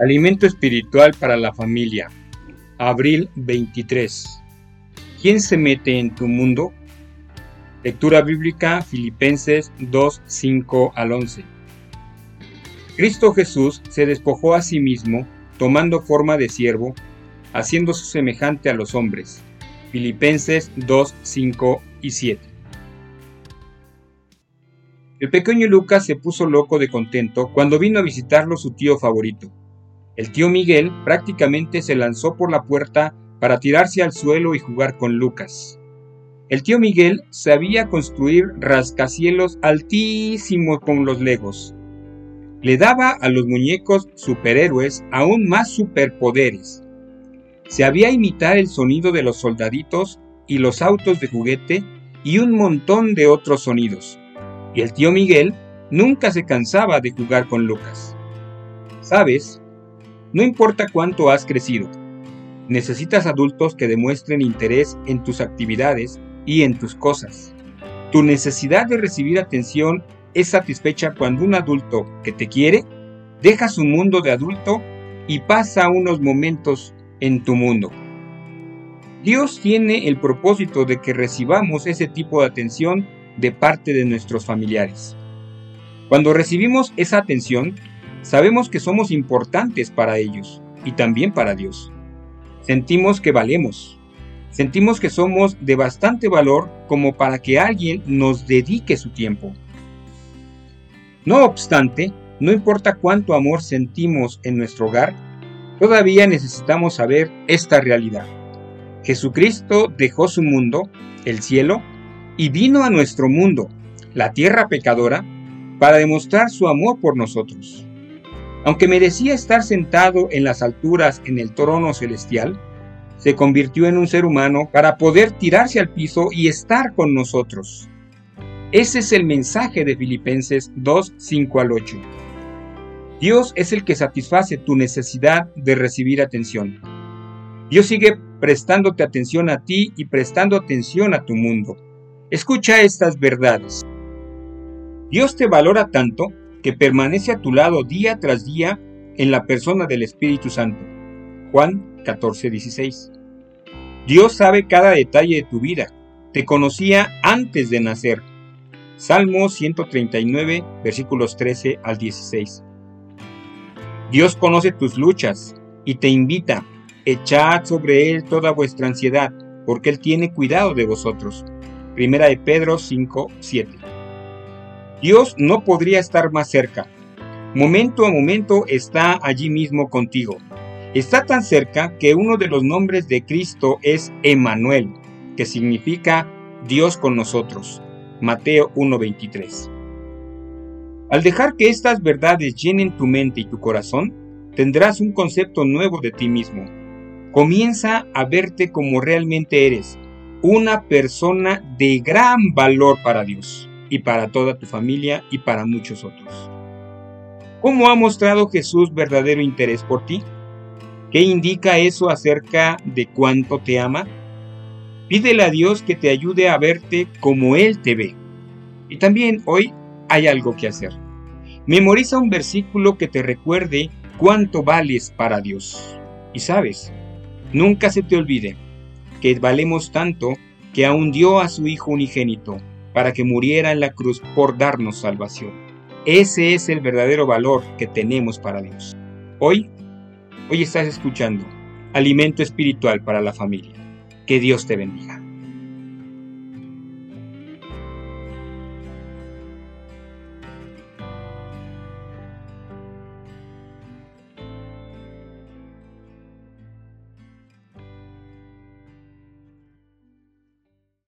Alimento espiritual para la familia. Abril 23. ¿Quién se mete en tu mundo? Lectura bíblica Filipenses 2, 5 al 11. Cristo Jesús se despojó a sí mismo, tomando forma de siervo, haciéndose semejante a los hombres. Filipenses 2, 5 y 7. El pequeño Lucas se puso loco de contento cuando vino a visitarlo su tío favorito. El tío Miguel prácticamente se lanzó por la puerta para tirarse al suelo y jugar con Lucas. El tío Miguel sabía construir rascacielos altísimos con los legos. Le daba a los muñecos superhéroes aún más superpoderes. Sabía imitar el sonido de los soldaditos y los autos de juguete y un montón de otros sonidos y el tío Miguel nunca se cansaba de jugar con Lucas. ¿Sabes? No importa cuánto has crecido, necesitas adultos que demuestren interés en tus actividades y en tus cosas. Tu necesidad de recibir atención es satisfecha cuando un adulto que te quiere deja su mundo de adulto y pasa unos momentos en tu mundo. Dios tiene el propósito de que recibamos ese tipo de atención de parte de nuestros familiares. Cuando recibimos esa atención, sabemos que somos importantes para ellos y también para Dios. Sentimos que valemos. Sentimos que somos de bastante valor como para que alguien nos dedique su tiempo. No obstante, no importa cuánto amor sentimos en nuestro hogar, todavía necesitamos saber esta realidad. Jesucristo dejó su mundo, el cielo, y vino a nuestro mundo, la tierra pecadora, para demostrar su amor por nosotros. Aunque merecía estar sentado en las alturas en el trono celestial, se convirtió en un ser humano para poder tirarse al piso y estar con nosotros. Ese es el mensaje de Filipenses 2, 5 al 8. Dios es el que satisface tu necesidad de recibir atención. Dios sigue prestándote atención a ti y prestando atención a tu mundo. Escucha estas verdades. Dios te valora tanto que permanece a tu lado día tras día en la persona del Espíritu Santo. Juan 14:16. Dios sabe cada detalle de tu vida. Te conocía antes de nacer. Salmo 139, versículos 13 al 16. Dios conoce tus luchas y te invita, echad sobre Él toda vuestra ansiedad, porque Él tiene cuidado de vosotros. Primera de Pedro 5, 7. Dios no podría estar más cerca. Momento a momento está allí mismo contigo. Está tan cerca que uno de los nombres de Cristo es Emanuel, que significa Dios con nosotros. Mateo 1:23. Al dejar que estas verdades llenen tu mente y tu corazón, tendrás un concepto nuevo de ti mismo. Comienza a verte como realmente eres, una persona de gran valor para Dios y para toda tu familia y para muchos otros. ¿Cómo ha mostrado Jesús verdadero interés por ti? ¿Qué indica eso acerca de cuánto te ama? Pídele a Dios que te ayude a verte como Él te ve. Y también hoy hay algo que hacer. Memoriza un versículo que te recuerde cuánto vales para Dios. Y sabes, nunca se te olvide que valemos tanto que aún dio a su Hijo unigénito para que muriera en la cruz por darnos salvación. Ese es el verdadero valor que tenemos para Dios. Hoy, hoy estás escuchando Alimento Espiritual para la Familia. Que Dios te bendiga.